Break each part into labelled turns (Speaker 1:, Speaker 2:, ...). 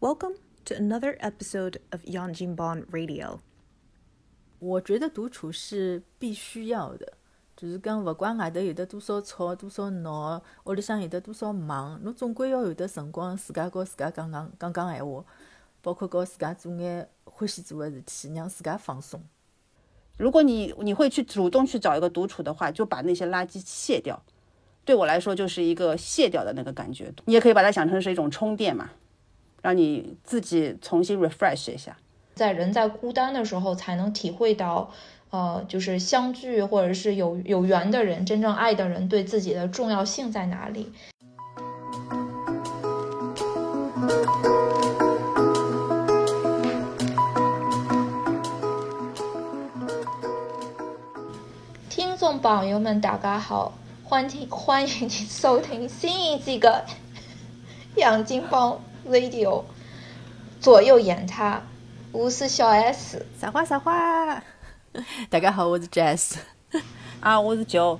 Speaker 1: Welcome to another episode of Yanjinban Radio.
Speaker 2: 我觉得独处是必须要的，就是讲勿管外头有得多少吵、多少闹，屋里向有得多少忙，侬总归要有得辰光自家和自家讲讲讲讲闲话，包括和自家做眼欢喜做的事体，让自家放松。
Speaker 3: 如果你你会去主动去找一个独处的话，就把那些垃圾卸掉。对我来说，就是一个卸掉的那个感觉。你也可以把它想成是一种充电嘛，让你自己重新 refresh 一下。
Speaker 4: 在人在孤单的时候，才能体会到，呃，就是相聚或者是有有缘的人，真正爱的人对自己的重要性在哪里。听众朋友们，大家好，欢迎欢迎你收听新一季的《杨金帮 Radio》，左右言他，我是小 S。
Speaker 2: 撒花撒花？大家好，我是 Jazz。
Speaker 3: 啊，我是九。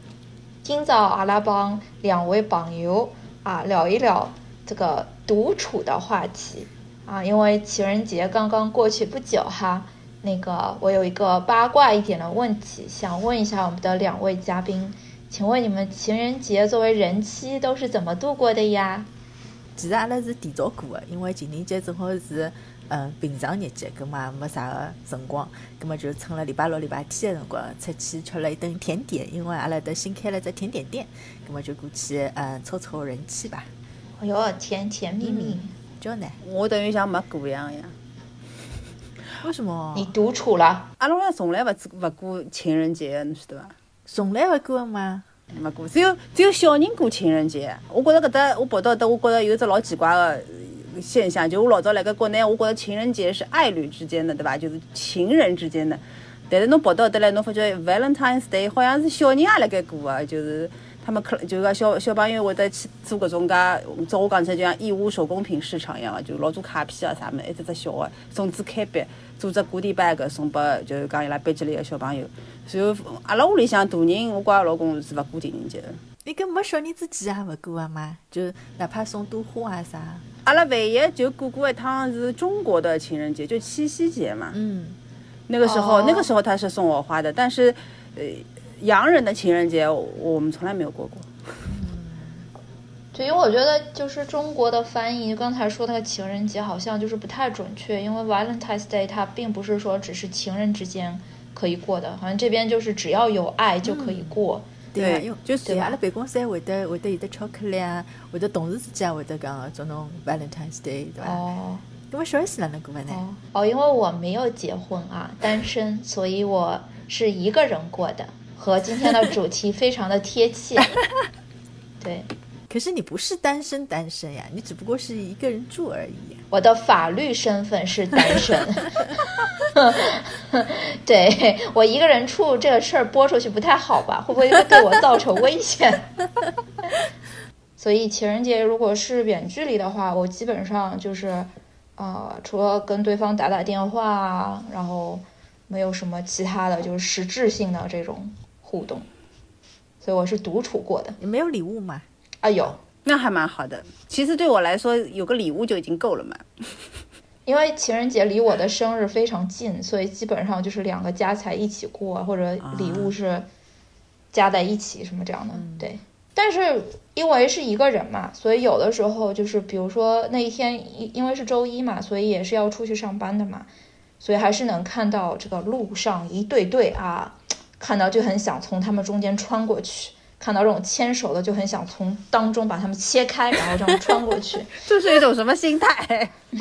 Speaker 4: 今朝阿拉帮两位朋友啊聊一聊这个独处的话题啊，因为情人节刚刚过去不久哈。那个，我有一个八卦一点的问题，想问一下我们的两位嘉宾，请问你们情人节作为人妻都是怎么度过的呀？
Speaker 2: 其实阿拉是提早过的，因为情人节正好是嗯平常日节，葛末没啥个辰光，葛末就趁了礼拜六、礼拜天的辰光出去吃了一顿甜点，因为阿拉搭新开了只甜点店，葛末就过去嗯凑凑人气吧。
Speaker 4: 哎哟，甜甜蜜蜜，
Speaker 2: 叫呢？
Speaker 3: 我等于像没过一样呀。
Speaker 2: 为什么？
Speaker 4: 你独处了？
Speaker 3: 阿拉屋里从来勿勿过情人节，侬晓得伐？
Speaker 2: 从来勿过吗？
Speaker 3: 没过，只有只有小人过情人节。我觉着搿搭我跑到搿搭，我觉着有一只老奇怪个现象，就我老早辣盖国内，我觉着情人节是爱侣之间的，对伐？就是情人之间的。但是侬跑到搿搭来，侬发觉 Valentine's Day 好像是小人也辣盖过啊，就是他们可就是讲小小朋友会得去做搿种介，照我讲起来就像义乌手工品市场一样个，就老多卡片啊啥物事，一只只小个送子开笔。做只古迪 bag 送拨，就是讲伊拉班级里个小朋友。然后阿拉屋里向大人，我跟阿老公是勿过情人节的。
Speaker 2: 你搿没小人之前也勿过啊嘛？就哪怕送朵花啊啥。
Speaker 3: 阿拉唯一就过过一趟是中国的情人节，就七夕节嘛。
Speaker 2: 嗯。
Speaker 3: 那个时候，那个时候他是送我花的，但是，呃，洋人的情人节我们从来没有过过。
Speaker 4: 对，因为我觉得就是中国的翻译，刚才说那个情人节好像就是不太准确，因为 Valentine's Day 它并不是说只是情人之间可以过的，好像这边就是只要有爱就可以过。
Speaker 2: 对，因为就是阿拉办公室还会得会得有的巧克力啊，会得同事之间会得讲做侬 Valentine's Day，对吧？
Speaker 4: 哦。
Speaker 2: 因为小 S 哪能过呢？
Speaker 4: 哦，因为我没有结婚啊，单身，所以我是一个人过的，和今天的主题非常的贴切。对。
Speaker 2: 可是你不是单身单身呀，你只不过是一个人住而已。
Speaker 4: 我的法律身份是单身，对我一个人处这个事儿播出去不太好吧？会不会对我造成危险？所以情人节如果是远距离的话，我基本上就是呃，除了跟对方打打电话，然后没有什么其他的就是实质性的这种互动，所以我是独处过的。
Speaker 2: 你没有礼物吗？
Speaker 4: 啊有，
Speaker 3: 那还蛮好的。其实对我来说，有个礼物就已经够了嘛。
Speaker 4: 因为情人节离我的生日非常近，所以基本上就是两个加起来一起过，或者礼物是加在一起什么这样的。对，但是因为是一个人嘛，所以有的时候就是，比如说那一天，因因为是周一嘛，所以也是要出去上班的嘛，所以还是能看到这个路上一对对啊，看到就很想从他们中间穿过去。看到这种牵手的，就很想从当中把他们切开，然后这样穿过去。
Speaker 3: 这是一种什么心态？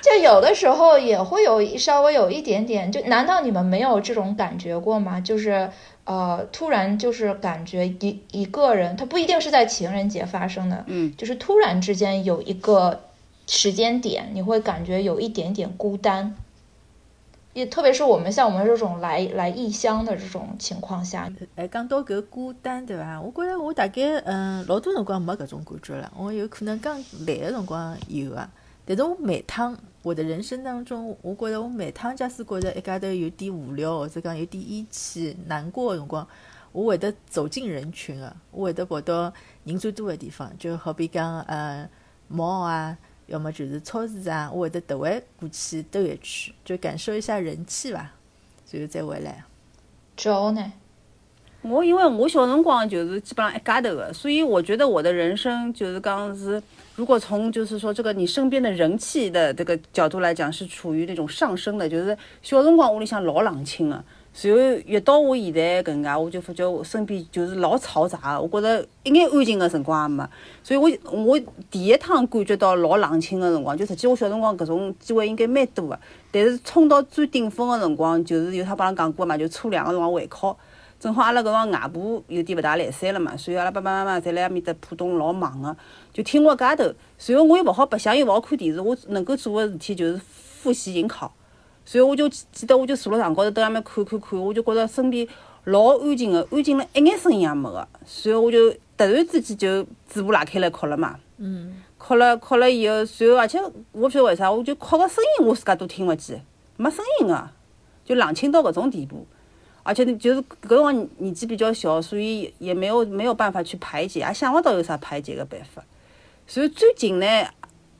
Speaker 4: 就有的时候也会有稍微有一点点，就难道你们没有这种感觉过吗？就是呃，突然就是感觉一一个人，他不一定是在情人节发生的，
Speaker 3: 嗯，
Speaker 4: 就是突然之间有一个时间点，你会感觉有一点点孤单。也特别是我们像我们这种来来异乡的这种情况下，
Speaker 2: 哎，讲到搿孤单，对伐？我觉着我大概嗯，老多辰光没搿种感觉了。我有可能刚来的辰光有啊，但是我每趟我的人生当中，我觉着我每趟假使觉着一家头有点无聊，或者讲有点义气、难过的辰光，我会得走进人群啊，我会得跑到人最多的地方，就好比讲呃，猫啊。要么就是超市啊，我会得特会过去兜一圈，就感受一下人气吧，然后再回来。
Speaker 4: 周呢？
Speaker 3: 我因为我小辰光就是基本上一家头的，所以我觉得我的人生就是讲是，如果从就是说这个你身边的人气的这个角度来讲，是处于那种上升的。就是小辰光屋里向老冷清的，然后越到我现在搿能介，我就发觉我身边就是老嘈杂的，我觉着一眼安静的辰光也没。所以我我第一趟感觉到老冷清的辰光，就实际我小辰光搿种机会应该蛮多的，但是冲到最顶峰的辰光，就是有他帮人讲过嘛，就初两个辰光会考。正好阿拉搿辰外婆有点勿大来三了嘛，所以阿拉爸爸妈妈侪辣埃面搭浦东老忙个，就听我家头。随后我又勿好白相，又勿好看电视，我能够做个事体就是复习迎考。随后我就记得我就坐辣床高头蹲埃面看看看，我就觉着身边老安静个，安静了一眼声音也没个。随后我就突然之间就嘴巴拉开来哭了嘛。
Speaker 2: 嗯。
Speaker 3: 哭了哭了以后，随后而且我勿晓得为啥，我就哭个声音我自家都听勿见，没声音个，就冷清到搿种地步。而且就是搿辰光年纪比较小，所以也没有没有办法去排解，也想勿到有啥排解个办法。所以最近呢，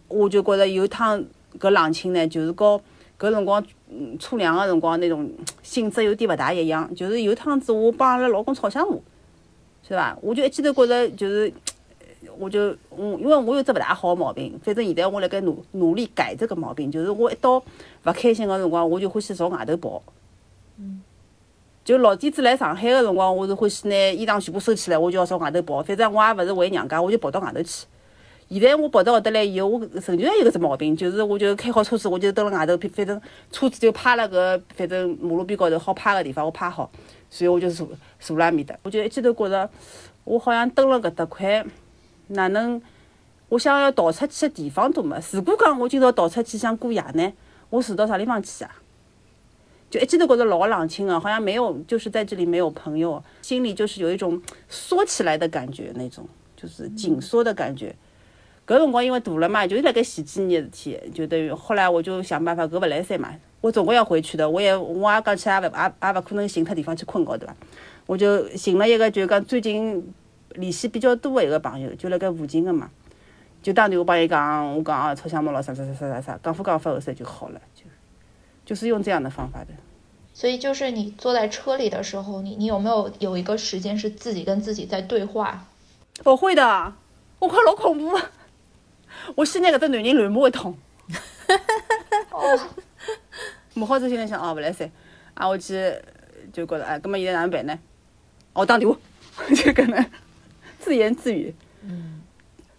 Speaker 3: 我就觉着有趟搿冷清呢，就是和搿辰光初两个辰光那种 性质有点勿大一样。就是有趟子我帮阿拉老公吵相骂，是伐？我就一记头觉着就是，我就嗯，因为我有只勿大好个毛病，反正现在我辣盖努努力改这个毛病，就是我一到勿开心个辰光，我就欢喜朝外头跑。嗯。就老底子来上海个辰光，我是欢喜拿衣裳全部收起来，我就要朝外头跑。反正我也勿是回娘家，我就跑到外头去。现在我跑到搿搭来以后，我仍然有搿只毛病，就是我就开好车子，我就蹲辣外头，反正车子就趴辣搿反正马路边高头好趴个地方，我趴好，所以我就坐坐辣埃面搭。我就一记头觉着，我好像蹲辣搿搭块，哪能？我想要逃出去个地方都没。如果讲我今朝逃出去想过夜呢，我住到啥地方去啊？就一记头觉着老冷清啊，好像没有，就是在这里没有朋友，心里就是有一种缩起来的感觉，那种就是紧缩的感觉。搿辰光因为大了嘛，就是辣盖前几年的事体，就等于后来我就想办法，搿勿来三嘛，我总归要回去的，我也我也讲起来也勿也也勿可能寻脱地方去困觉对伐？我就寻了一个，就讲最近联系比较多的一个朋友，就辣盖附近的嘛，就打电话帮伊讲，我讲啊，吵相骂了啥啥啥啥啥啥，讲副讲法后头就好了，就就是用这样的方法的。
Speaker 4: 所以就是你坐在车里的时候，你你有没有有一个时间是自己跟自己在对话？
Speaker 3: 我会的，我快老恐怖。我现在搿只男人乱摸一通。哦。骂好之后心里想，哦，勿来三，啊，我去就觉着，哎，搿么现在哪能办呢？我打电话，就搿能自言自语。
Speaker 2: 嗯。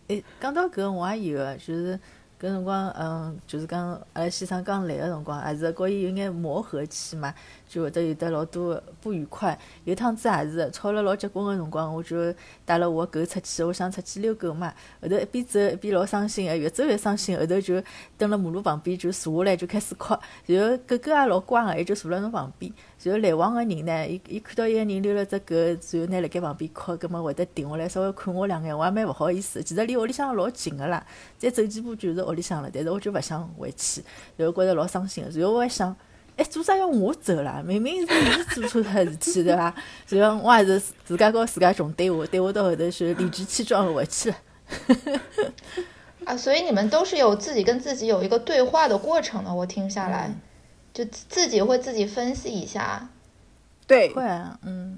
Speaker 2: 哎，讲到搿我也有个，就是。搿辰光，嗯，就是讲阿拉先生刚来个辰光，还是和伊有眼磨合期嘛，就会得有得老多不愉快。有趟子也是吵了老结棍个辰光，我就带了我狗出去，我想出去遛狗嘛。后头一边走一边老伤心个，越走越伤心。后头就蹲辣马路旁边就坐下来就开始哭，然后狗狗也老乖个，伊就坐辣侬旁边。然后来往个人呢，伊伊看到一个人溜了只狗，然后拿辣盖旁边哭，葛末会得停下来稍微看我两眼，我也蛮勿好意思。其实离屋里向老近个啦，再走几步就是屋里向了，但是我就勿想回去，然后觉着老伤心个。然后我还想，哎，做啥要我走啦？明明是你做错脱事体对伐？然后我还是自家告自家穷对我，对我到后头是理直气壮个回去了。
Speaker 4: 啊，所以你们都是有自己跟自己有一个对话的过程的，我听下来。就自己会自己分析一下，
Speaker 3: 对，
Speaker 2: 会啊，嗯，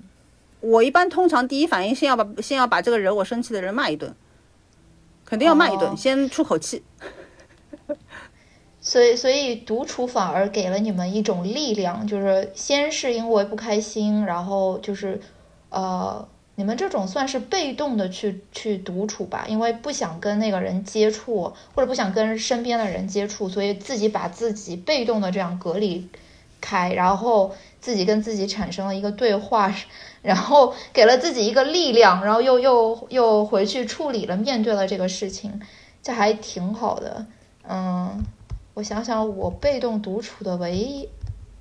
Speaker 3: 我一般通常第一反应先要把先要把这个惹我生气的人骂一顿，肯定要骂一顿，先出口气。
Speaker 4: 所以，所以独处反而给了你们一种力量，就是先是因为不开心，然后就是，呃。你们这种算是被动的去去独处吧，因为不想跟那个人接触，或者不想跟身边的人接触，所以自己把自己被动的这样隔离开，然后自己跟自己产生了一个对话，然后给了自己一个力量，然后又又又回去处理了，面对了这个事情，这还挺好的。嗯，我想想，我被动独处的唯一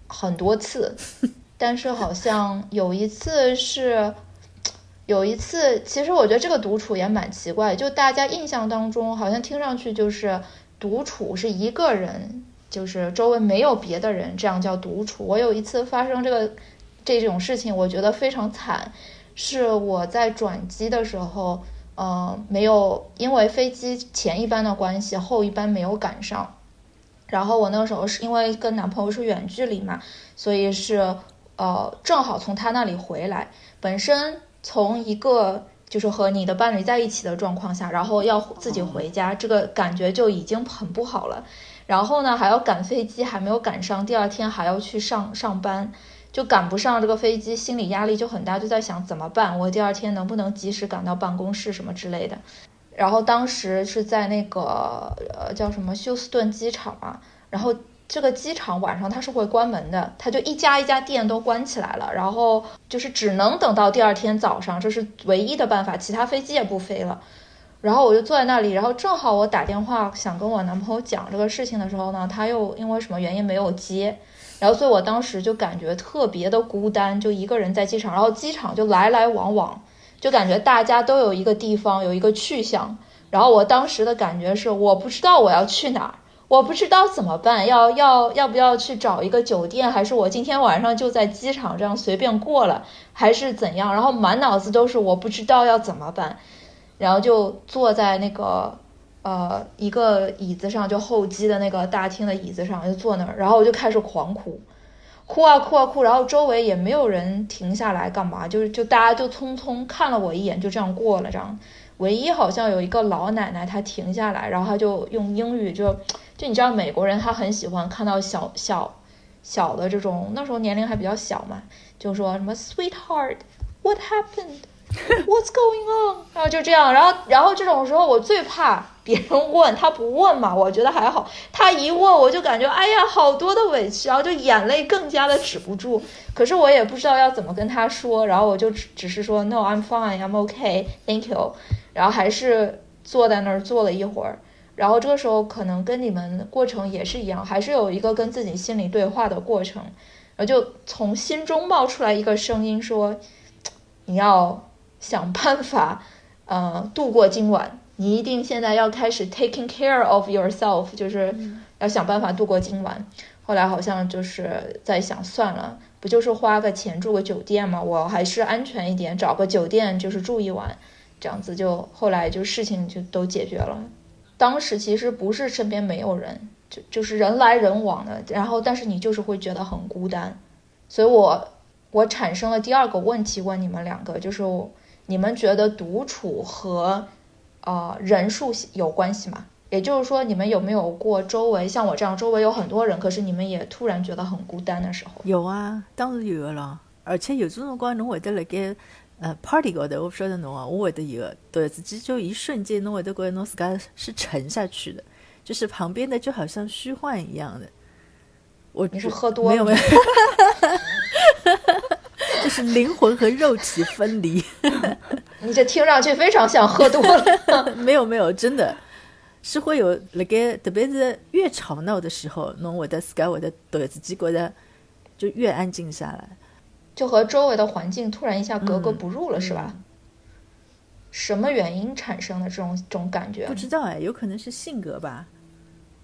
Speaker 4: 很多次，但是好像有一次是。有一次，其实我觉得这个独处也蛮奇怪，就大家印象当中，好像听上去就是独处是一个人，就是周围没有别的人，这样叫独处。我有一次发生这个这种事情，我觉得非常惨，是我在转机的时候，呃，没有因为飞机前一班的关系，后一班没有赶上。然后我那个时候是因为跟男朋友是远距离嘛，所以是呃正好从他那里回来。本身从一个就是和你的伴侣在一起的状况下，然后要自己回家，这个感觉就已经很不好了。然后呢，还要赶飞机，还没有赶上，第二天还要去上上班，就赶不上这个飞机，心理压力就很大，就在想怎么办？我第二天能不能及时赶到办公室什么之类的？然后当时是在那个呃叫什么休斯顿机场嘛，然后这个机场晚上它是会关门的，它就一家一家店都关起来了，然后就是只能等到第二天早上，这是唯一的办法，其他飞机也不飞了。然后我就坐在那里，然后正好我打电话想跟我男朋友讲这个事情的时候呢，他又因为什么原因没有接，然后所以我当时就感觉特别的孤单，就一个人在机场，然后机场就来来往往，就感觉大家都有一个地方有一个去向，然后我当时的感觉是我不知道我要去哪儿，我不知道怎么办，要要要不要去找一个酒店，还是我今天晚上就在机场这样随便过了，还是怎样，然后满脑子都是我不知道要怎么办。然后就坐在那个呃一个椅子上，就候机的那个大厅的椅子上，就坐那儿。然后我就开始狂哭，哭啊哭啊哭。然后周围也没有人停下来干嘛，就是就大家就匆匆看了我一眼，就这样过了。这样，唯一好像有一个老奶奶，她停下来，然后她就用英语就就你知道美国人他很喜欢看到小小小的这种，那时候年龄还比较小嘛，就说什么 Sweetheart，What happened？What's going on？然后就这样，然后然后这种时候我最怕别人问他不问嘛，我觉得还好，他一问我就感觉哎呀好多的委屈，然后就眼泪更加的止不住。可是我也不知道要怎么跟他说，然后我就只只是说 No，I'm fine，I'm OK, thank you。然后还是坐在那儿坐了一会儿，然后这个时候可能跟你们过程也是一样，还是有一个跟自己心里对话的过程，然后就从心中冒出来一个声音说，你要。想办法，呃，度过今晚。你一定现在要开始 taking care of yourself，就是要想办法度过今晚。后来好像就是在想，算了，不就是花个钱住个酒店吗？我还是安全一点，找个酒店就是住一晚，这样子就后来就事情就都解决了。当时其实不是身边没有人，就就是人来人往的，然后但是你就是会觉得很孤单。所以我我产生了第二个问题问你们两个，就是。你们觉得独处和，呃，人数有关系吗？也就是说，你们有没有过周围像我这样，周围有很多人，可是你们也突然觉得很孤单的时候？
Speaker 2: 有啊，当然有的了。而且有这种光，侬会得辣盖呃 party 高头，我不晓得侬啊，我会得有，突然之间就一瞬间，侬会得觉得侬自家是沉下去的，就是旁边的就好像虚幻一样的。我
Speaker 4: 你是喝多了？
Speaker 2: 没有没有。就是灵魂和肉体分离，
Speaker 4: 你这听上去非常像喝多了。
Speaker 2: 没有没有，真的是会有那个，特别是越吵闹的时候，侬会得自家会得突然之间觉得就越安静下来，
Speaker 4: 就和周围的环境突然一下格格不入了，是吧？什么原因产生的这种这种感觉？
Speaker 2: 不知道哎，有可能是性格吧，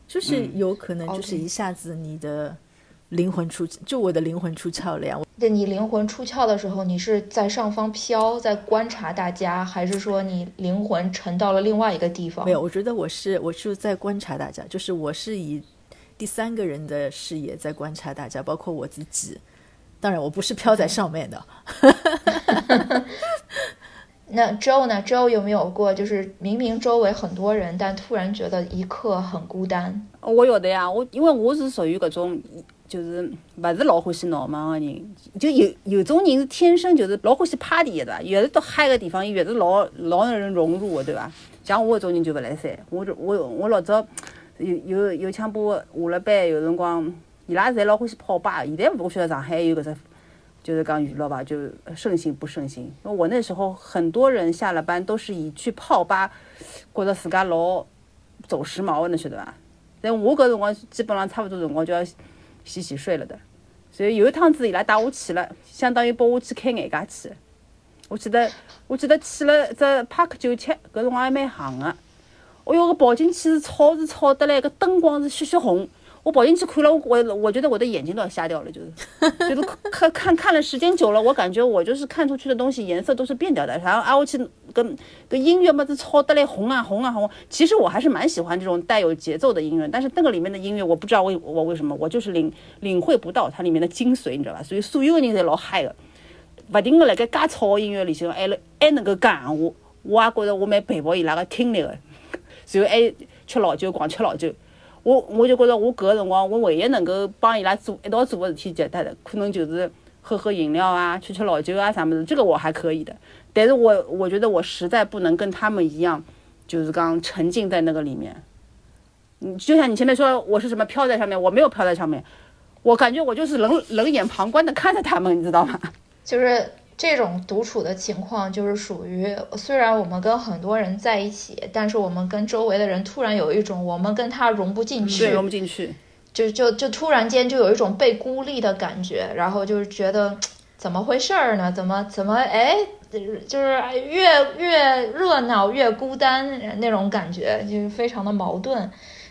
Speaker 2: 就是有可能就是一下子你的。灵魂出，就我的灵魂出窍了呀！
Speaker 4: 对你灵魂出窍的时候，你是在上方飘，在观察大家，还是说你灵魂沉到了另外一个地方？
Speaker 2: 没有，我觉得我是我是在观察大家，就是我是以第三个人的视野在观察大家，包括我自己。当然，我不是飘在上面的。
Speaker 4: 那 Joe 呢？Joe 有没有过，就是明明周围很多人，但突然觉得一刻很孤单？
Speaker 3: 我有的呀，我因为我是属于搿种。就是勿是老欢喜闹忙的人，就有有种人是天生就是老欢喜 party 的，对伐？越是到嗨个地方，越是老老让人融入个，对吧？像我搿种人就勿来三，我我我老早有有有枪把下了班有辰光，伊拉侪老欢喜泡吧。现在我晓得上海有搿只，就是讲娱乐吧，就盛行不盛行？因为我那时候很多人下了班都是以去泡吧，觉着自家老走时髦个，侬晓得伐？但我搿辰光基本上差勿多辰光就要。洗洗睡了的，所以有一趟子伊拉带我去了，相当于拨我去开眼界去。我记得我记得去了只 Park 九七，搿辰光还蛮行个。哦哟，搿跑进去是吵是吵得来，搿灯光是血血红。我跑进去看了，我我觉得我的眼睛都要瞎掉了，就是就是看看看了时间久了，我感觉我就是看出去的东西颜色都是变掉的。然后啊，我去跟跟音乐嘛，子抄得来红啊红啊红。其实我还是蛮喜欢这种带有节奏的音乐，但是那个里面的音乐我不知道为我为什么，我就是领领会不到它里面的精髓，你知道吧？所以所有的人侪老嗨的，不停的辣盖加吵音乐里向还还能够讲闲话，我也觉得我蛮佩服伊拉个听力的。然后还吃老酒，光吃老酒。我我就觉着，我搿个辰光，我唯一能够帮伊拉做一道做个事体，简单的可能就是喝喝饮料啊，吃吃老酒啊啥么子，这个我还可以的。但是我我觉得我实在不能跟他们一样，就是刚沉浸在那个里面。嗯，就像你前面说我是什么飘在上面，我没有飘在上面，我感觉我就是冷冷眼旁观的看着他们，你知道吗？
Speaker 4: 就是。这种独处的情况就是属于，虽然我们跟很多人在一起，但是我们跟周围的人突然有一种我们跟他融不进去，
Speaker 3: 融不进去，
Speaker 4: 就就就突然间就有一种被孤立的感觉，然后就是觉得怎么回事儿呢？怎么怎么哎，就是越越热闹越孤单那种感觉，就是非常的矛盾。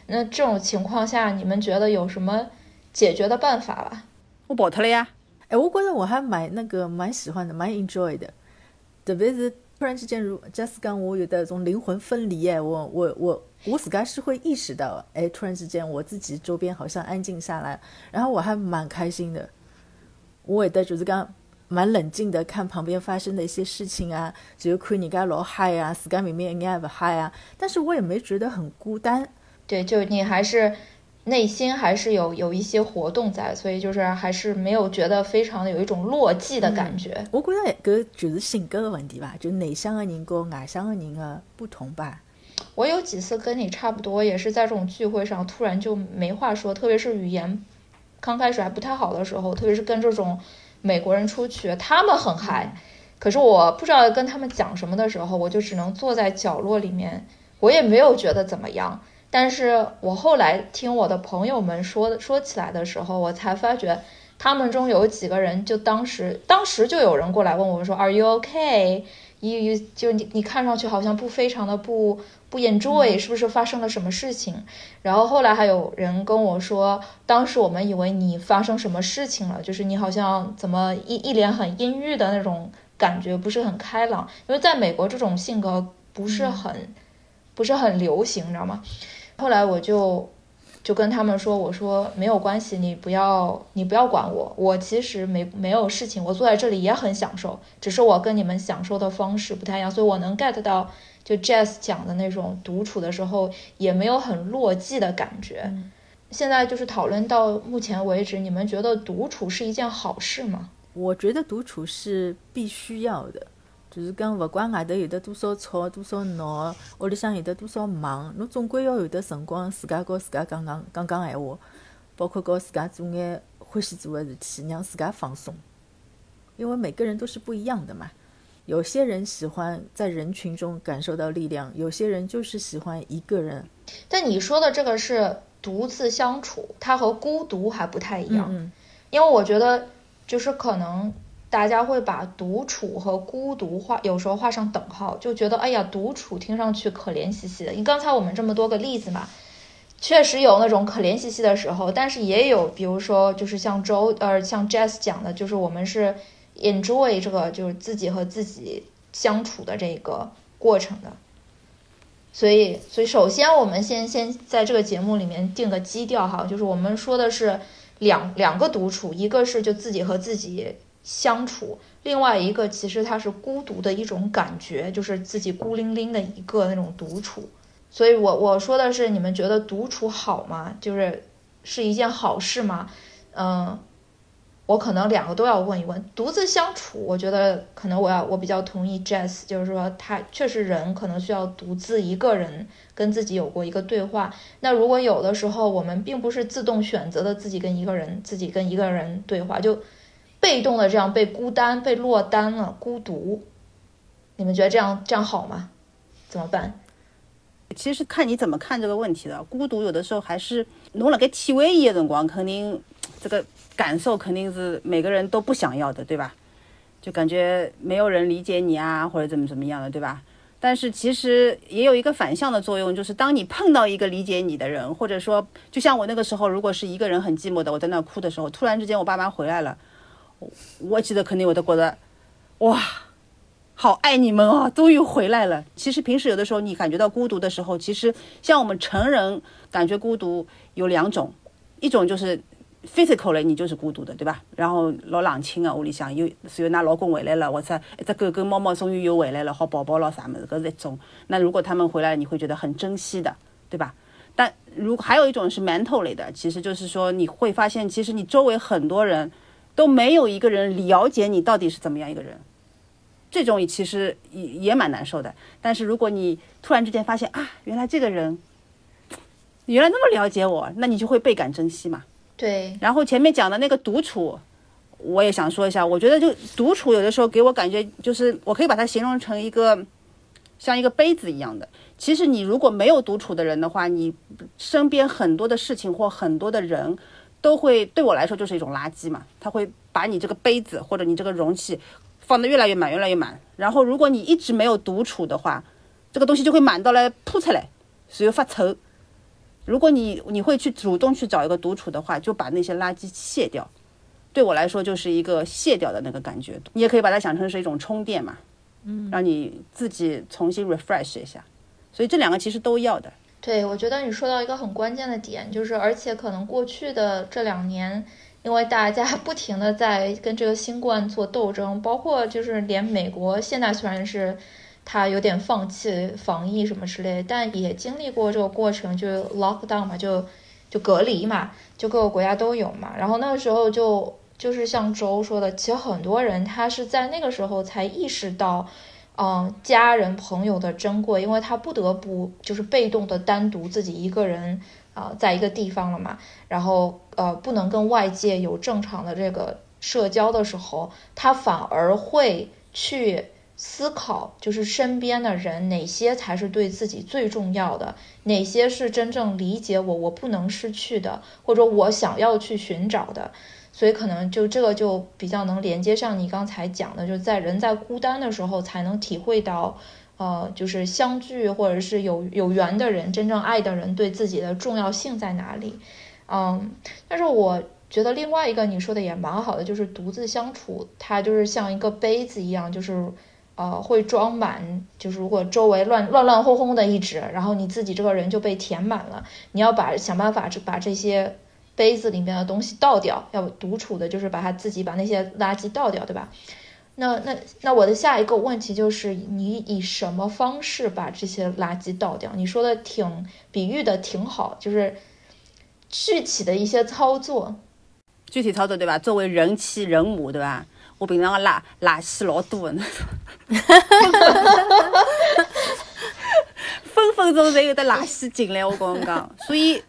Speaker 4: 那这种情况下，你们觉得有什么解决的办法吧？
Speaker 3: 我保他了呀。
Speaker 2: 哎，我觉得我还蛮那个蛮喜欢的，蛮 enjoy 的。特别是突然之间，如 just 讲我有的种灵魂分离，哎，我我我我自噶是会意识到，哎，突然之间我自己周边好像安静下来，然后我还蛮开心的。我也在就是讲蛮冷静的看旁边发生的一些事情啊，就看人家老嗨啊，自噶明明一点也不嗨啊，但是我也没觉得很孤单。
Speaker 4: 对，就你还是。内心还是有有一些活动在，所以就是还是没有觉得非常的有一种落寂的感觉。
Speaker 2: 我觉得搿就是性格的问题吧，就内向的人跟外向的人的不同吧。
Speaker 4: 我有几次跟你差不多，也是在这种聚会上突然就没话说，特别是语言刚开始还不太好的时候，特别是跟这种美国人出去，他们很嗨，可是我不知道跟他们讲什么的时候，我就只能坐在角落里面，我也没有觉得怎么样。但是我后来听我的朋友们说说起来的时候，我才发觉他们中有几个人，就当时当时就有人过来问我说：“Are you okay？You 就你你看上去好像不非常的不不 enjoy，是不是发生了什么事情？然后后来还有人跟我说，当时我们以为你发生什么事情了，就是你好像怎么一一脸很阴郁的那种感觉，不是很开朗。因为在美国这种性格不是很不是很流行，你知道吗？后来我就就跟他们说，我说没有关系，你不要你不要管我，我其实没没有事情，我坐在这里也很享受，只是我跟你们享受的方式不太一样，所以我能 get 到就 Jazz 讲的那种独处的时候也没有很落寂的感觉。现在就是讨论到目前为止，你们觉得独处是一件好事吗？
Speaker 2: 我觉得独处是必须要的。就是讲，勿管外头有得多少吵、多少闹，屋里向有得多少忙，侬总归要有得辰光，自家和自家讲讲讲讲闲话，包括和自家做眼欢喜做的事体，让自家放松。因为每个人都是不一样的嘛，有些人喜欢在人群中感受到力量，有些人就是喜欢一个人。
Speaker 4: 但你说的这个是独自相处，它和孤独还不太一样。因为我觉得，就是可能。大家会把独处和孤独画，有时候画上等号，就觉得哎呀，独处听上去可怜兮兮的。你刚才我们这么多个例子嘛，确实有那种可怜兮兮的时候，但是也有，比如说就是像周呃像 Jess 讲的，就是我们是 enjoy 这个就是自己和自己相处的这个过程的。所以，所以首先我们先先在这个节目里面定个基调哈，就是我们说的是两两个独处，一个是就自己和自己。相处，另外一个其实它是孤独的一种感觉，就是自己孤零零的一个那种独处。所以，我我说的是，你们觉得独处好吗？就是是一件好事吗？嗯，我可能两个都要问一问。独自相处，我觉得可能我要我比较同意 Jess，就是说他确实人可能需要独自一个人跟自己有过一个对话。那如果有的时候我们并不是自动选择的自己跟一个人自己跟一个人对话，就。被动的这样被孤单、被落单了，孤独，你们觉得这样这样好吗？怎么办？
Speaker 3: 其实看你怎么看这个问题的。孤独有的时候还是弄了个体会一的辰光，肯定这个感受肯定是每个人都不想要的，对吧？就感觉没有人理解你啊，或者怎么怎么样的，对吧？但是其实也有一个反向的作用，就是当你碰到一个理解你的人，或者说，就像我那个时候，如果是一个人很寂寞的，我在那哭的时候，突然之间我爸妈回来了，我记得肯定我都觉得，哇，好爱你们啊，终于回来了。其实平时有的时候你感觉到孤独的时候，其实像我们成人感觉孤独有两种，一种就是。physical，你就是孤独的，对吧？然后老冷清啊，屋里向有，所以那老公回来了，或者一只狗狗、猫猫终于又回来了，好抱抱了啥么子，搿是一种。那如果他们回来，你会觉得很珍惜的，对吧？但如还有一种是馒头类的，其实就是说你会发现，其实你周围很多人都没有一个人了解你到底是怎么样一个人，这种其实也也蛮难受的。但是如果你突然之间发现啊，原来这个人 原来那么了解我，那你就会倍感珍惜嘛。
Speaker 4: 对，
Speaker 3: 然后前面讲的那个独处，我也想说一下。我觉得就独处有的时候给我感觉就是，我可以把它形容成一个像一个杯子一样的。其实你如果没有独处的人的话，你身边很多的事情或很多的人都会对我来说就是一种垃圾嘛。它会把你这个杯子或者你这个容器放得越来越满，越来越满。然后如果你一直没有独处的话，这个东西就会满到来扑出来，所以发臭。如果你你会去主动去找一个独处的话，就把那些垃圾卸掉。对我来说，就是一个卸掉的那个感觉。你也可以把它想成是一种充电嘛，嗯，让你自己重新 refresh 一下。所以这两个其实都要的。
Speaker 4: 对，我觉得你说到一个很关键的点，就是而且可能过去的这两年，因为大家不停的在跟这个新冠做斗争，包括就是连美国现在虽然是。他有点放弃防疫什么之类，但也经历过这个过程，就 lockdown 嘛，就就隔离嘛，就各个国家都有嘛。然后那个时候就就是像周说的，其实很多人他是在那个时候才意识到，嗯，家人朋友的珍贵，因为他不得不就是被动的单独自己一个人啊，在一个地方了嘛。然后呃，不能跟外界有正常的这个社交的时候，他反而会去。思考就是身边的人哪些才是对自己最重要的，哪些是真正理解我，我不能失去的，或者我想要去寻找的。所以可能就这个就比较能连接上你刚才讲的，就是在人在孤单的时候才能体会到，呃，就是相聚或者是有有缘的人，真正爱的人对自己的重要性在哪里。嗯，但是我觉得另外一个你说的也蛮好的，就是独自相处，它就是像一个杯子一样，就是。呃，会装满，就是如果周围乱乱乱哄哄的一直，然后你自己这个人就被填满了。你要把想办法就把这些杯子里面的东西倒掉，要独处的，就是把他自己把那些垃圾倒掉，对吧？那那那我的下一个问题就是，你以什么方式把这些垃圾倒掉？你说的挺比喻的挺好，就是具体的一些操作，
Speaker 3: 具体操作对吧？作为人妻人母对吧？我平常个垃垃圾老多的那种，分分钟侪有的垃圾进来。我跟侬讲，所以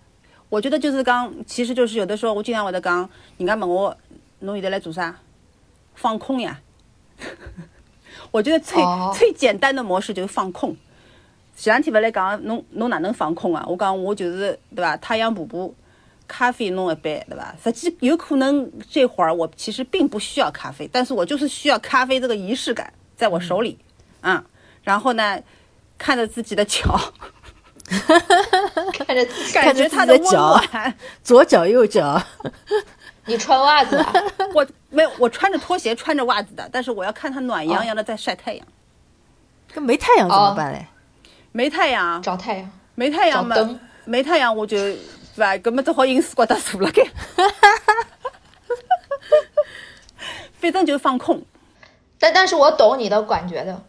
Speaker 3: 我觉得就是讲，其实就是有的时候我经常会得讲，人家问我，侬现在来做啥？放空呀。我觉得最最简单的模式就是放空。前两天勿来讲，侬侬哪能放空啊？我讲我就是对吧？太阳瀑布。咖啡弄一杯，对吧？实际有可能这会儿我其实并不需要咖啡，但是我就是需要咖啡这个仪式感在我手里，嗯，然后呢，看着自己的脚，
Speaker 4: 看着自己
Speaker 3: 感觉他的
Speaker 2: 脚，左脚右脚，
Speaker 4: 你穿袜子？
Speaker 3: 我没有，我穿着拖鞋，穿着袜子的，但是我要看他暖洋洋的在晒太阳。
Speaker 2: 跟没太阳怎么办嘞？
Speaker 3: 没太阳，
Speaker 4: 找太阳，
Speaker 3: 没太阳嘛，没太阳我就。是吧？搿么只好隐私高头坐了该，反正就放空。
Speaker 4: 但但是我懂你的感觉的。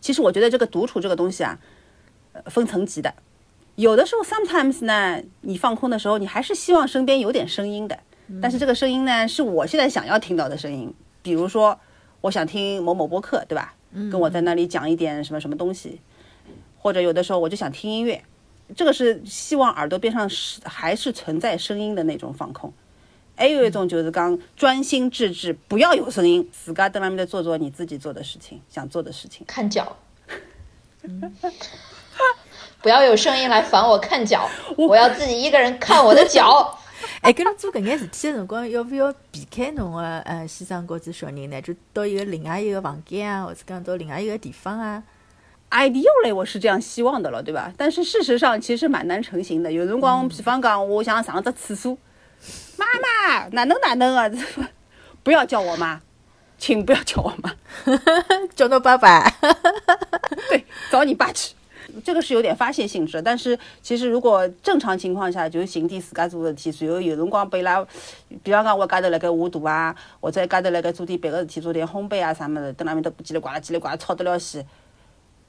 Speaker 3: 其实我觉得这个独处这个东西啊，分层级的。有的时候，sometimes 呢，你放空的时候，你还是希望身边有点声音的。但是这个声音呢，是我现在想要听到的声音。比如说，我想听某某播客，对吧？跟我在那里讲一点什么什么东西。或者有的时候，我就想听音乐。这个是希望耳朵边上是还是存在声音的那种放空，还有一种就是刚专心致志，不要有声音，自家在外面在做做你自己做的事情，想做的事情。
Speaker 4: 看脚，不要有声音来烦我看脚，我要自己一个人看我的脚。
Speaker 2: 哎，跟侬做搿眼事体的辰光，要不要避开侬的呃先生或者小人呢？就到一个另外一个房间啊，或者讲到另外一个地方啊
Speaker 3: ？ideally 我是这样希望的了，对吧？但是事实上其实蛮难成型的。有辰光，比方讲，我想上只厕所，妈妈哪能哪能啊？不要叫我妈，请不要叫我妈，
Speaker 2: 叫侬爸爸。
Speaker 3: 对，找你爸去。这个是有点发泄性质，但是其实如果正常情况下，就是寻点自家做事体，随后有辰光被伊拉，比方讲我家头辣盖画图啊，或者家头辣盖做点别个事体，做点烘焙啊啥么子，等那面搭叽里呱啦叽里呱啦吵得了死，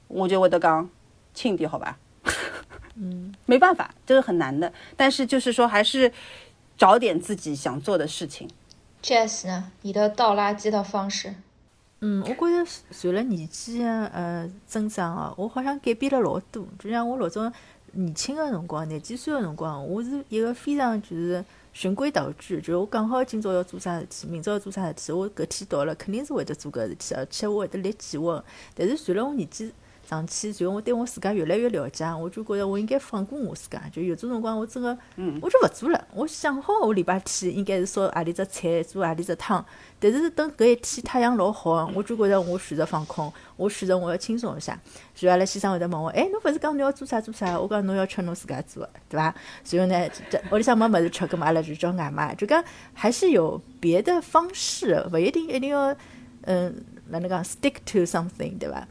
Speaker 3: 我就会得讲轻点好吧。嗯，没办法，这个很难的，但是就是说还是找点自己想做的事情。
Speaker 4: Jess 呢？你的倒垃圾的方式？
Speaker 2: 嗯，我觉着随了年纪的呃增长哦，我好像改变了老多。就像我老早年轻的辰光，廿几岁的辰光，我是一个非常就是循规蹈矩，就是我讲好今朝要做啥事体，明朝要做啥事体，我搿天到了肯定是会得做搿事体，而且我会得立计划。但是随了我年纪，上去，就我对我自家越来越了解，我就觉着我应该放过我自家。就有种辰光，我真个，我就勿做了。我想好我礼拜天应该是烧何里只菜，做何里只汤。但是等搿一天太阳老好，我就觉着我选择放空，我选择我要轻松一下。随后阿拉先生会得问我，哎，侬勿是讲侬要做啥做啥？我讲侬要吃侬自家做，对伐？随后呢，这屋里向没物事吃，搿嘛阿拉就叫外卖。就讲还是有别的方式，勿一定一定要，嗯，哪能讲，stick to something，对伐？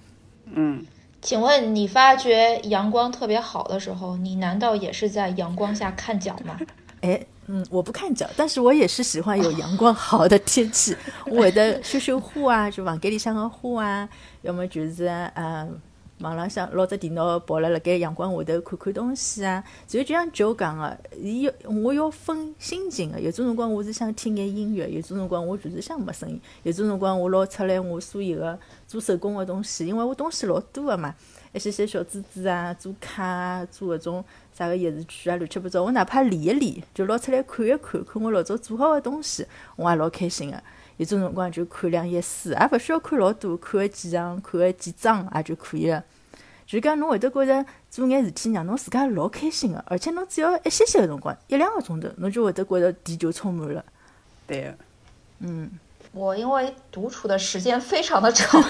Speaker 3: 嗯。
Speaker 4: 请问你发觉阳光特别好的时候，你难道也是在阳光下看脚吗？
Speaker 2: 哎，嗯，我不看脚，但是我也是喜欢有阳光好的天气。我的修修护啊，就房间里向的花啊，要么就是嗯。网浪向拿只电脑抱了辣盖阳光下头看看东西啊，所以就像就讲个，伊要我要分心情个，有种辰光我是想听眼音乐，有种辰光我就是想没声音，有种辰光我拿出来我所有个做手工个东西，因为我东西老多个嘛，一些些小珠子啊，做卡啊，做搿种啥个电视剧啊，乱七八糟，我哪怕理一理，就拿出来看一看，看我老早做好个东西，我也老开心个。有种辰光就看两页书，也勿需要看老多，看个几行，看个几章也就可以了。就讲侬会得觉着做眼事体让侬自家老开心个，而且侬只要一歇歇个辰光，一两个钟头，侬就会得觉着地球充满了。
Speaker 3: 对，
Speaker 2: 嗯，
Speaker 4: 我因为独处的时间非常的长，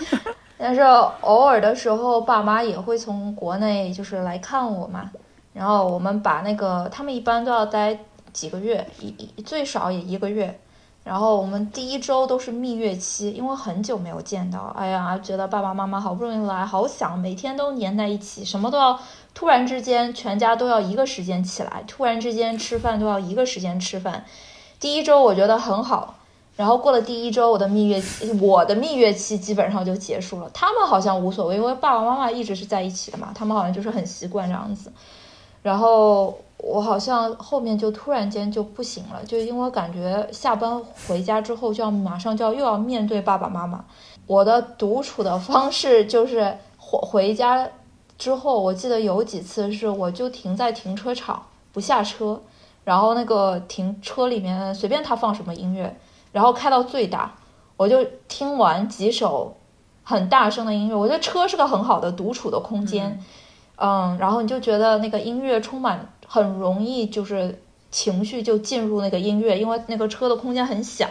Speaker 4: 但是偶尔的时候，爸妈也会从国内就是来看我嘛，然后我们把那个他们一般都要待几个月，一最少也一个月。然后我们第一周都是蜜月期，因为很久没有见到，哎呀，觉得爸爸妈妈好不容易来，好想，每天都黏在一起，什么都要，突然之间全家都要一个时间起来，突然之间吃饭都要一个时间吃饭。第一周我觉得很好，然后过了第一周，我的蜜月期，我的蜜月期基本上就结束了。他们好像无所谓，因为爸爸妈妈一直是在一起的嘛，他们好像就是很习惯这样子。然后。我好像后面就突然间就不行了，就因为感觉下班回家之后就要马上就要又要面对爸爸妈妈。我的独处的方式就是回回家之后，我记得有几次是我就停在停车场不下车，然后那个停车里面随便他放什么音乐，然后开到最大，我就听完几首很大声的音乐。我觉得车是个很好的独处的空间，嗯然后你就觉得那个音乐充满。很容易就是情绪就进入那个音乐，因为那个车的空间很小，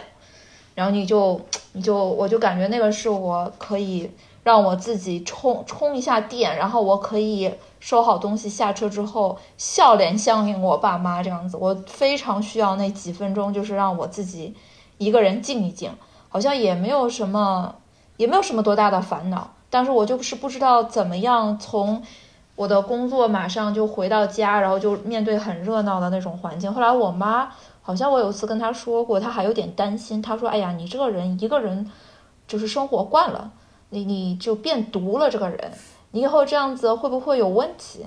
Speaker 4: 然后你就你就我就感觉那个是我可以让我自己充充一下电，然后我可以收好东西下车之后笑脸相迎我爸妈这样子，我非常需要那几分钟，就是让我自己一个人静一静，好像也没有什么也没有什么多大的烦恼，但是我就是不知道怎么样从。我的工作马上就回到家，然后就面对很热闹的那种环境。后来我妈好像我有一次跟她说过，她还有点担心。她说：“哎呀，你这个人一个人就是生活惯了，你你就变独了。这个人，你以后这样子会不会有问题？”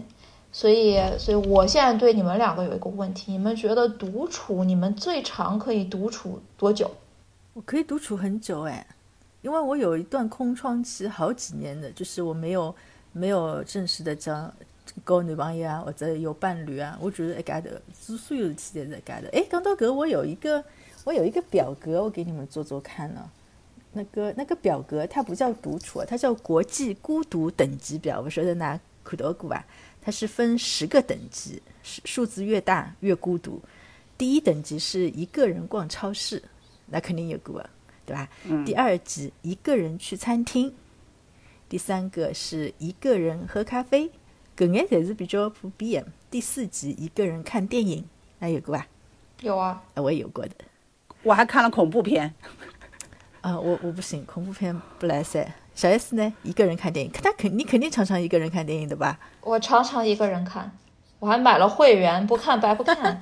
Speaker 4: 所以，所以我现在对你们两个有一个问题：你们觉得独处，你们最长可以独处多久？
Speaker 2: 我可以独处很久哎，因为我有一段空窗期，好几年的，就是我没有。没有正式的讲交男朋友啊，或者有伴侣啊，我就是一家头做所有事体侪是一家头。哎，讲到搿，我有一个我有一个表格，我给你们做做看呢。那个那个表格它不叫独处，它叫国际孤独等级表。我说的哪看到过啊？它是分十个等级，数数字越大越孤独。第一等级是一个人逛超市，那肯定有过，对吧？第二级一个人去餐厅。第三个是一个人喝咖啡，搿眼侪是比较普遍的。第四集一个人看电影，那有过伐？
Speaker 4: 有啊，
Speaker 2: 啊，我也有过的。
Speaker 3: 我还看了恐怖片，
Speaker 2: 啊，我我不行，恐怖片不来塞。小 S 呢？一个人看电影，他肯你肯定常常一个人看电影的吧？
Speaker 4: 我常常一个人看，我还买了会员，不看白不看。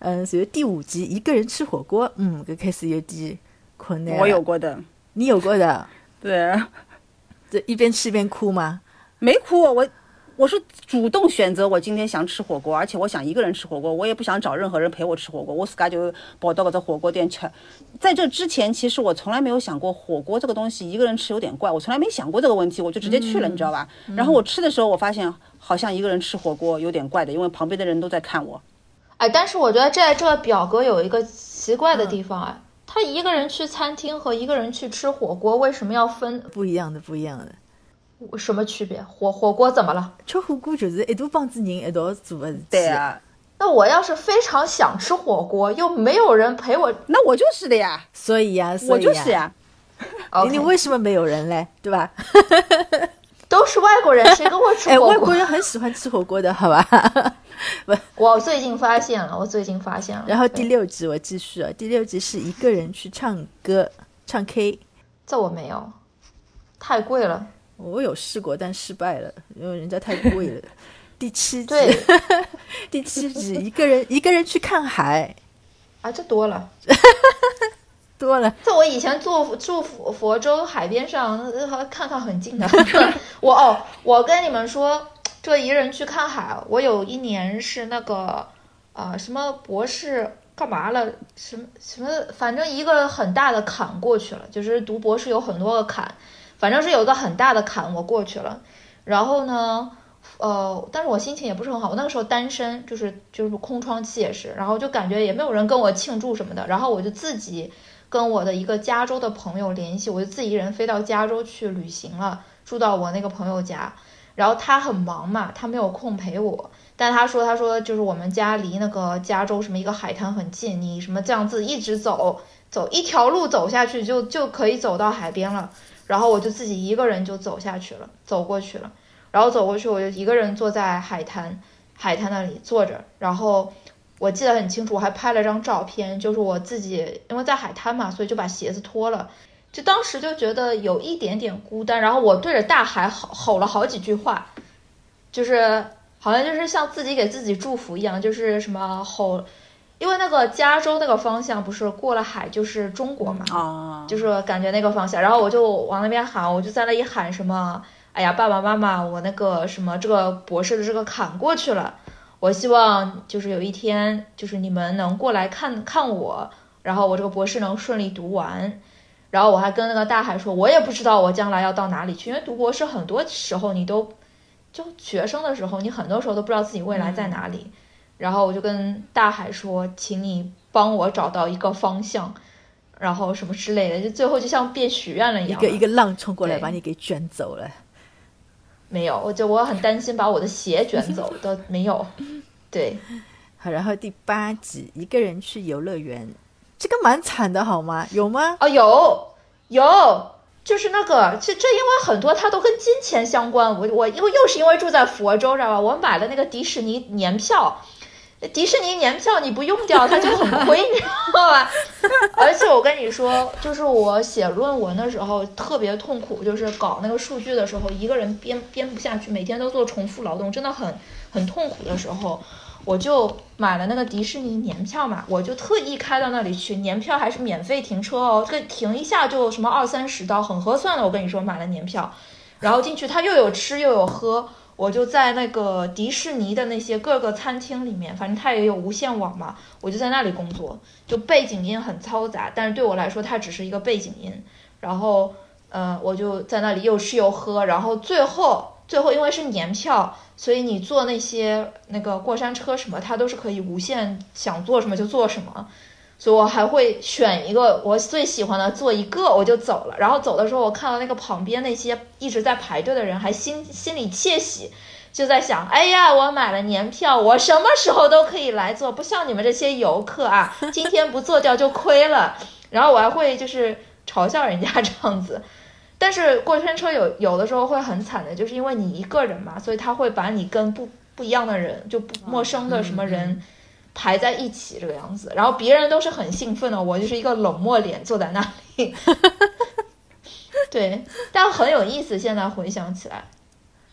Speaker 2: 嗯，所以第五集一个人吃火锅，嗯，搿开始有点困难。
Speaker 3: 我有过的，
Speaker 2: 你有过的，
Speaker 3: 对，
Speaker 2: 这一边吃一边哭吗？
Speaker 3: 没哭，我我是主动选择我今天想吃火锅，而且我想一个人吃火锅，我也不想找任何人陪我吃火锅，我自家就跑到搿只火锅店吃。在这之前，其实我从来没有想过火锅这个东西一个人吃有点怪，我从来没想过这个问题，我就直接去了，你知道吧？然后我吃的时候，我发现好像一个人吃火锅有点怪的，因为旁边的人都在看我。
Speaker 4: 哎，但是我觉得这这个表格有一个奇怪的地方啊，他一个人去餐厅和一个人去吃火锅，为什么要分？
Speaker 2: 不一样的，不一样的。
Speaker 4: 什么区别？火火锅怎么了？
Speaker 2: 吃火锅就是一大帮子人一道做的事体。
Speaker 3: 对啊，
Speaker 4: 那我要是非常想吃火锅，又没有人陪我，
Speaker 3: 那我就是的呀，
Speaker 2: 所以呀，所
Speaker 3: 我
Speaker 2: 以
Speaker 3: 就是呀。
Speaker 2: 你你为什么没有人嘞？对吧？
Speaker 4: 都是外国人，谁跟我吃
Speaker 2: 哎，
Speaker 4: 火锅？
Speaker 2: 外国人很喜欢吃火锅的，好吧？
Speaker 4: 我最近发现了，我最近发现了。
Speaker 2: 然后第六集我继续啊，第六集是一个人去唱歌唱 K，
Speaker 4: 这我没有，太贵了。
Speaker 2: 我有试过，但失败了，因为人家太贵了。第七集
Speaker 4: 对，
Speaker 2: 第七集一个人一个人去看海，
Speaker 4: 啊，这多了。
Speaker 2: 多了。
Speaker 4: 在我以前住住佛佛州海边上，呃看看很近的。我哦，我跟你们说，这一人去看海，我有一年是那个呃什么博士干嘛了，什么什么，反正一个很大的坎过去了，就是读博士有很多个坎，反正是有一个很大的坎我过去了。然后呢，呃，但是我心情也不是很好，我那个时候单身，就是就是空窗期也是，然后就感觉也没有人跟我庆祝什么的，然后我就自己。跟我的一个加州的朋友联系，我就自己一人飞到加州去旅行了，住到我那个朋友家。然后他很忙嘛，他没有空陪我。但他说，他说就是我们家离那个加州什么一个海滩很近，你什么这样子一直走，走一条路走下去就就可以走到海边了。然后我就自己一个人就走下去了，走过去了。然后走过去，我就一个人坐在海滩，海滩那里坐着，然后。我记得很清楚，我还拍了张照片，就是我自己，因为在海滩嘛，所以就把鞋子脱了。就当时就觉得有一点点孤单，然后我对着大海吼吼了好几句话，就是好像就是像自己给自己祝福一样，就是什么吼，因为那个加州那个方向不是过了海就是中国嘛，
Speaker 3: 啊，
Speaker 4: 就是感觉那个方向，然后我就往那边喊，我就在那里喊什么，哎呀，爸爸妈妈，我那个什么这个博士的这个坎过去了。我希望就是有一天，就是你们能过来看看我，然后我这个博士能顺利读完。然后我还跟那个大海说，我也不知道我将来要到哪里去，因为读博士很多时候你都就学生的时候，你很多时候都不知道自己未来在哪里。然后我就跟大海说，请你帮我找到一个方向，然后什么之类的，就最后就像变许愿了一样。
Speaker 2: 一个一个浪冲过来把你给卷走了。
Speaker 4: 没有，我就我很担心把我的鞋卷走，都没有。对，
Speaker 2: 好，然后第八集一个人去游乐园，这个蛮惨的好吗？有吗？
Speaker 4: 哦，有有，就是那个，这这因为很多它都跟金钱相关。我我因为又是因为住在佛州，知道吧？我买了那个迪士尼年票，迪士尼年票你不用掉 它就很亏，你知道吧？而且我跟你说，就是我写论文的时候特别痛苦，就是搞那个数据的时候，一个人编编不下去，每天都做重复劳动，真的很很痛苦的时候。我就买了那个迪士尼年票嘛，我就特意开到那里去，年票还是免费停车哦，这停一下就什么二三十刀，很合算的。我跟你说，买了年票，然后进去它又有吃又有喝，我就在那个迪士尼的那些各个餐厅里面，反正它也有无线网嘛，我就在那里工作，就背景音很嘈杂，但是对我来说它只是一个背景音。然后，呃，我就在那里又吃又喝，然后最后最后因为是年票。所以你坐那些那个过山车什么，它都是可以无限想做什么就做什么，所以我还会选一个我最喜欢的坐一个我就走了。然后走的时候，我看到那个旁边那些一直在排队的人，还心心里窃喜，就在想：哎呀，我买了年票，我什么时候都可以来坐，不像你们这些游客啊，今天不做掉就亏了。然后我还会就是嘲笑人家这样子。但是过山车有有的时候会很惨的，就是因为你一个人嘛，所以他会把你跟不不一样的人，就不陌生的什么人排在一起这个样子，然后别人都是很兴奋的，我就是一个冷漠脸坐在那里。对，但很有意思。现在回想起来，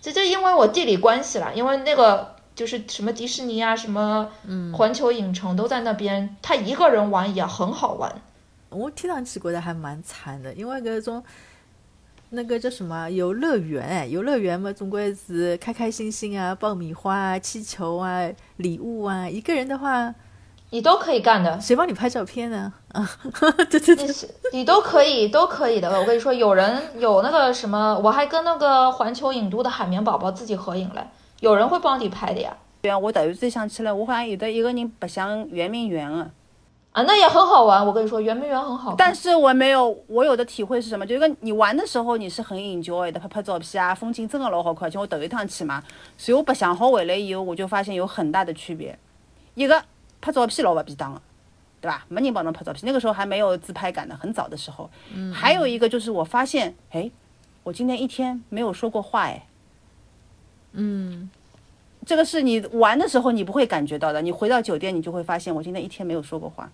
Speaker 4: 这就因为我地理关系啦，因为那个就是什么迪士尼啊，什么环球影城都在那边，他一个人玩也很好玩。
Speaker 2: 我听上去觉得还蛮惨的，因为搿种那个叫什么游乐园，哎，游乐园嘛，总归是开开心心啊，爆米花啊，气球啊，礼物啊。一个人的话，
Speaker 4: 你都可以干的。
Speaker 2: 谁帮你拍照片呢？啊，对对对，
Speaker 4: 你都可以，都可以的。我跟你说，有人有那个什么，我还跟那个环球影都的海绵宝宝自己合影嘞，有人会帮你拍的呀。
Speaker 3: 对啊，我突然间想起来，我好像有的一个人白相圆明园啊。
Speaker 4: 啊，那也很好玩。我跟你说，圆明园很好。
Speaker 3: 但是我没有，我有的体会是什么？就是你玩的时候你是很 enjoy 的，拍拍照片啊，风景真的老好看。且我头一趟去嘛，所以我白相好回来以后，我就发现有很大的区别。一个拍照片老不便当了，对吧？没人帮侬拍照片，那个时候还没有自拍杆的，很早的时候。嗯。还有一个就是我发现，哎，我今天一天没有说过话，哎。
Speaker 2: 嗯。
Speaker 3: 这个是你玩的时候你不会感觉到的，你回到酒店你就会发现，我今天一天没有说过话。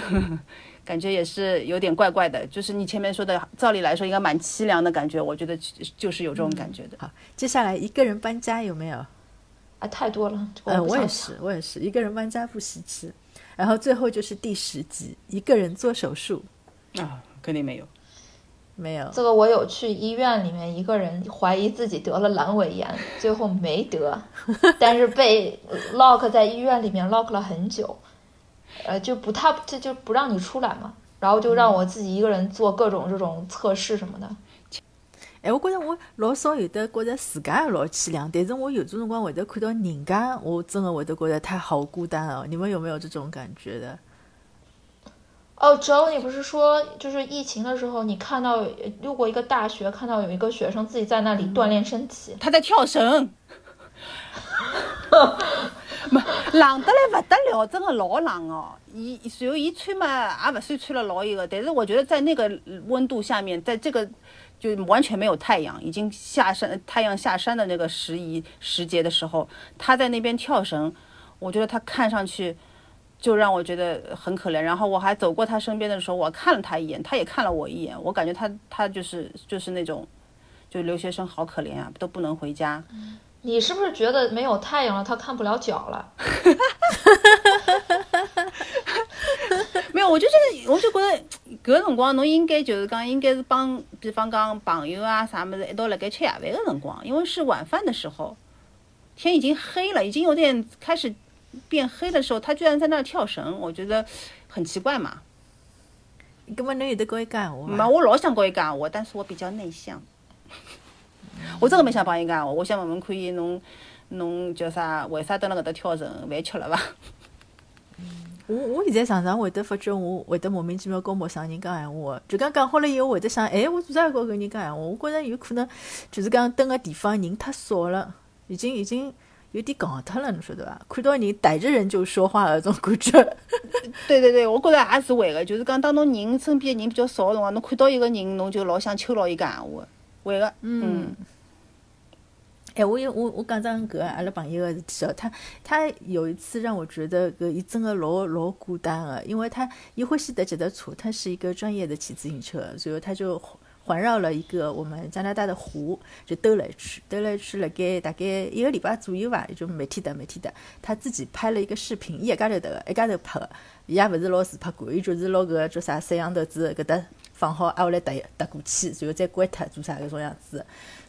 Speaker 3: 感觉也是有点怪怪的，就是你前面说的，照理来说应该蛮凄凉的感觉，我觉得就是有这种感觉的。
Speaker 2: 好，接下来一个人搬家有没有？
Speaker 4: 啊，太多了。
Speaker 2: 嗯，我也是，我也是一个人搬家不稀奇。然后最后就是第十集，一个人做手术。
Speaker 3: 啊，肯定没有，
Speaker 2: 没有。
Speaker 4: 这个我有去医院里面，一个人怀疑自己得了阑尾炎，最后没得，但是被 lock 在医院里面 lock 了很久。呃，就不他这就不让你出来嘛，然后就让我自己一个人做各种这种测试什么的。
Speaker 2: 哎，我觉得我老少有的觉得自家老凄凉，但是我有种辰光会得看到人家，我真的会得觉得他好孤单哦。你们有没有这种感觉的？
Speaker 4: 哦，周，你不是说就是疫情的时候，你看到路过一个大学，看到有一个学生自己在那里锻炼身体，
Speaker 3: 他在跳绳。冷得来不得了，真的老冷哦。伊随后伊穿嘛，也不算穿了老一个，但是我觉得在那个温度下面，在这个就完全没有太阳，已经下山，太阳下山的那个时宜时节的时候，他在那边跳绳，我觉得他看上去就让我觉得很可怜。然后我还走过他身边的时候，我看了他一眼，他也看了我一眼，我感觉他他就是就是那种，就留学生好可怜啊，都不能回家。
Speaker 4: 你是不是觉得没有太阳了，他看不了脚了？
Speaker 3: 没有，我就觉得，我就觉得，搿辰光侬应该就是讲，应该是帮，比方讲朋友啊啥么子一道辣盖吃夜饭的辰光，因为是晚饭的时候，天已经黑了，已经有点开始变黑的时候，他居然在那儿跳绳，我觉得很奇怪嘛。
Speaker 2: 根本侬有得跟伊讲话？
Speaker 3: 没，我老想跟伊讲话，但是我比较内向。我真个没想帮伊讲话，我想问问看伊侬侬叫啥？为啥蹲辣搿搭跳绳？饭吃了伐？
Speaker 2: 我我现在常常会得发觉，我会得莫名其妙跟陌生人讲闲话，就讲讲好了以后，会得想，哎，我做啥要跟搿人讲闲话？我觉着有可能就是讲蹲个地方人太少了，已经已经有点戆脱了，侬晓得伐？看到人逮着人就说话搿种感觉。
Speaker 3: 对对对，我觉着也是会个，就是讲当侬人身边人比较少个辰光，侬看到一个人，侬就老想求牢伊讲闲话，会个，嗯。
Speaker 2: 哎，我有我我讲张搿阿拉朋友个事体哦，他他有一次让我觉得搿伊真的老老孤单个，因为他伊欢喜踏脚踏车，他是一个专业的骑自行车，所以他就环绕了一个我们加拿大的湖，就兜了一圈，兜了一圈，辣盖大概一个礼拜左右吧，就每天踏每天踏，他自己拍了一个视频，伊一家头踏个，一家头拍个，伊也勿是老自拍感，伊就是拿搿叫啥摄像头子搿搭放好，挨下来搭搭过去，然后再关脱做啥搿种样子。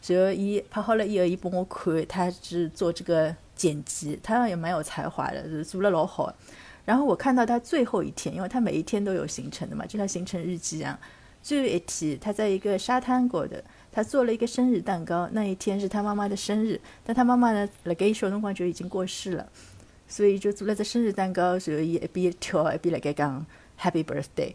Speaker 2: 然后伊拍好了以后，伊帮我看，他是做这个剪辑，他也蛮有才华的，做了老好。然后我看到他最后一天，因为他每一天都有行程的嘛，就像行程日记一样。最后一天，他在一个沙滩过的，他做了一个生日蛋糕。那一天是他妈妈的生日，但他妈妈呢，辣盖小辰光就已经过世了，所以就做了个生日蛋糕。然后伊一边跳一边辣盖讲 Happy Birthday，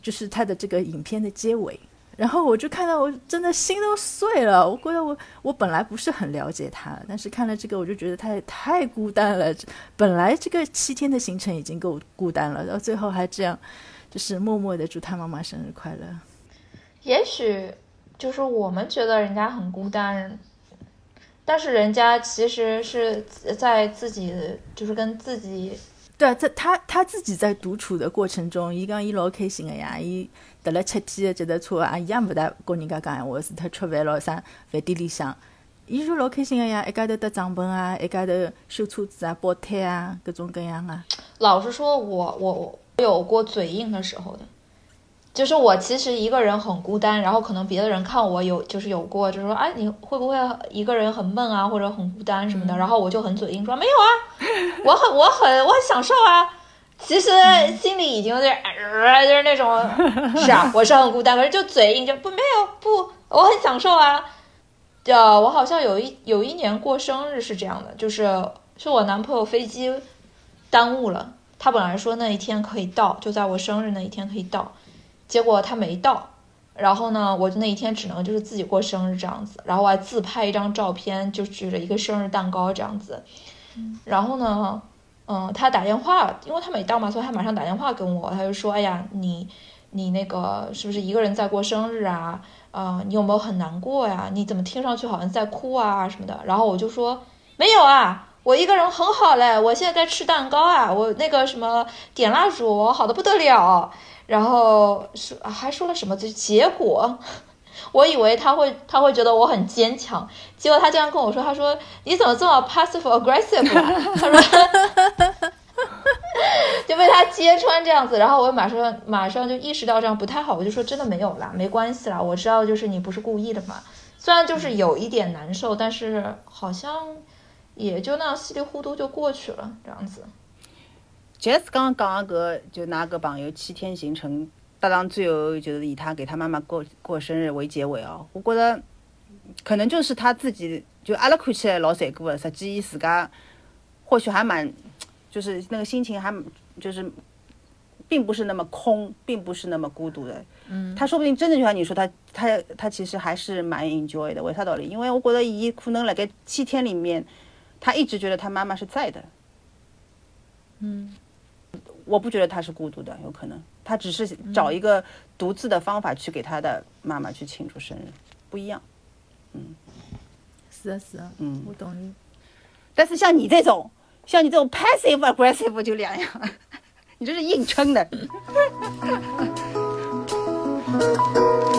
Speaker 2: 就是他的这个影片的结尾。然后我就看到，我真的心都碎了。我觉得我我本来不是很了解他，但是看了这个，我就觉得他也太孤单了。本来这个七天的行程已经够孤单了，到最后还这样，就是默默的祝他妈妈生日快乐。
Speaker 4: 也许就是我们觉得人家很孤单，但是人家其实是在自己就是跟自己。
Speaker 2: 对啊，在他他自己在独处的过程中，伊讲伊老开心个呀，伊得了七天的脚踏车啊，伊也勿大跟人家讲闲话，是他吃饭咯啥，饭店里向，伊就老开心个呀，一家头搭帐篷啊，一家头修车子啊，煲胎啊，各种各样啊。
Speaker 4: 老实说，我我我有过嘴硬的时候的。就是我其实一个人很孤单，然后可能别的人看我有就是有过，就是说哎你会不会一个人很闷啊，或者很孤单什么的，然后我就很嘴硬说没有啊，我很我很我很享受啊，其实心里已经有点呃就是那种 是啊我是很孤单，可是就嘴硬就不没有不我很享受啊，呃我好像有一有一年过生日是这样的，就是是我男朋友飞机耽误了，他本来说那一天可以到，就在我生日那一天可以到。结果他没到，然后呢，我就那一天只能就是自己过生日这样子，然后我还自拍一张照片，就举着一个生日蛋糕这样子。然后呢，嗯，他打电话，因为他没到嘛，所以他马上打电话跟我，他就说：“哎呀，你你那个是不是一个人在过生日啊？啊，你有没有很难过呀？你怎么听上去好像在哭啊什么的？”然后我就说：“没有啊，我一个人很好嘞，我现在在吃蛋糕啊，我那个什么点蜡烛，好的不得了。”然后说还说了什么？就结果，我以为他会他会觉得我很坚强，结果他这样跟我说：“他说你怎么这么 passive aggressive？” 他说 就被他揭穿这样子，然后我马上马上就意识到这样不太好，我就说真的没有啦，没关系啦，我知道就是你不是故意的嘛。虽然就是有一点难受，但是好像也就那样稀里糊涂就过去了，这样子。
Speaker 3: 杰斯刚刚讲个，就那个朋友七天行程搭档最后就是以他给他妈妈过过生日为结尾哦。我觉得可能就是他自己，就阿拉看起来老残酷的，实际伊自家或许还蛮，就是那个心情还就是，并不是那么空，并不是那么孤独的。嗯，他说不定真的就像你说，他他他其实还是蛮 enjoy 的。为啥道理？因为我觉得伊可能那个七天里面，他一直觉得他妈妈是在的。嗯。我不觉得他是孤独的，有可能他只是找一个独自的方法去给他的妈妈去庆祝生日，不一样。
Speaker 2: 嗯，是啊是啊，嗯，我懂你。
Speaker 3: 但是像你这种，像你这种 passive aggressive 就两样，你这是硬撑的。